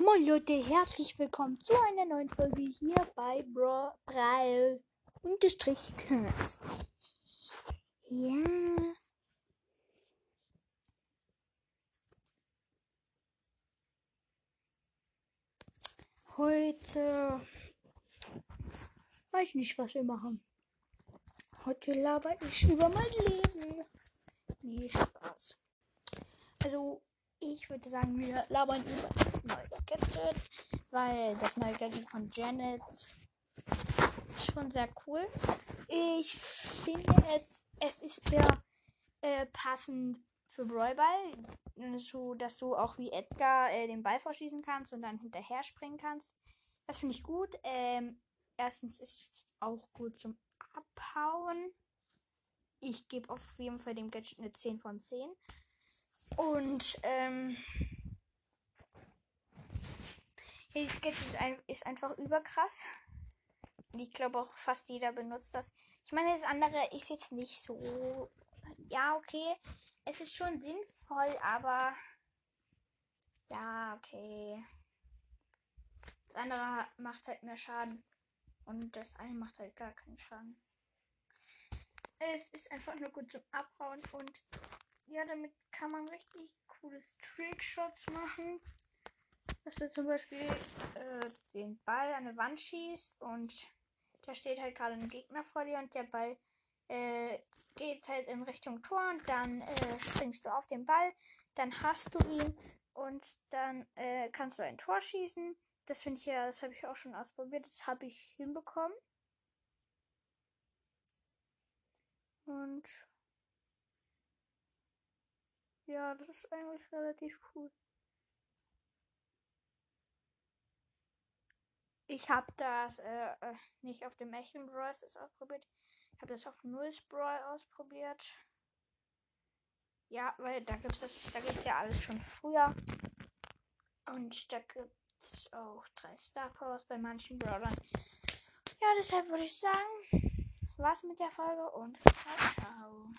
Moin Leute, herzlich willkommen zu einer neuen Folge hier bei Bro Braille Unterstrich. Ja. Heute weiß ich nicht, was wir machen. Heute laber ich über mein Leben. Nee, Spaß. Also, ich würde sagen, wir labern über das neue Gadget, weil das neue Gadget von Janet schon sehr cool. Ich finde es, es ist sehr äh, passend für Brawlball, so dass du auch wie Edgar äh, den Ball verschießen kannst und dann hinterher springen kannst. Das finde ich gut. Ähm, erstens ist es auch gut zum Abhauen. Ich gebe auf jeden Fall dem Gadget eine 10 von 10. Und ähm, das Gadget ist, ein, ist einfach überkrass. Ich glaube auch fast jeder benutzt das. Ich meine, das andere ist jetzt nicht so. Ja, okay. Es ist schon sinnvoll, aber. Ja, okay. Das andere macht halt mehr Schaden. Und das eine macht halt gar keinen Schaden. Es ist einfach nur gut zum Abhauen und ja, damit kann man richtig cooles Trickshots machen. Dass du zum Beispiel äh, den Ball an eine Wand schießt und da steht halt gerade ein Gegner vor dir und der Ball äh, geht halt in Richtung Tor und dann äh, springst du auf den Ball, dann hast du ihn und dann äh, kannst du ein Tor schießen. Das finde ich ja, das habe ich auch schon ausprobiert, das habe ich hinbekommen. Und ja, das ist eigentlich relativ cool. Ich habe das äh, äh, nicht auf dem echten Brawl ausprobiert. Ich habe das auf Nulls Brawl ausprobiert. Ja, weil da gibt es da gibt ja alles schon früher. Und da gibt es auch drei Star Powers bei manchen Brawlern. Ja, deshalb würde ich sagen, was mit der Folge und ciao.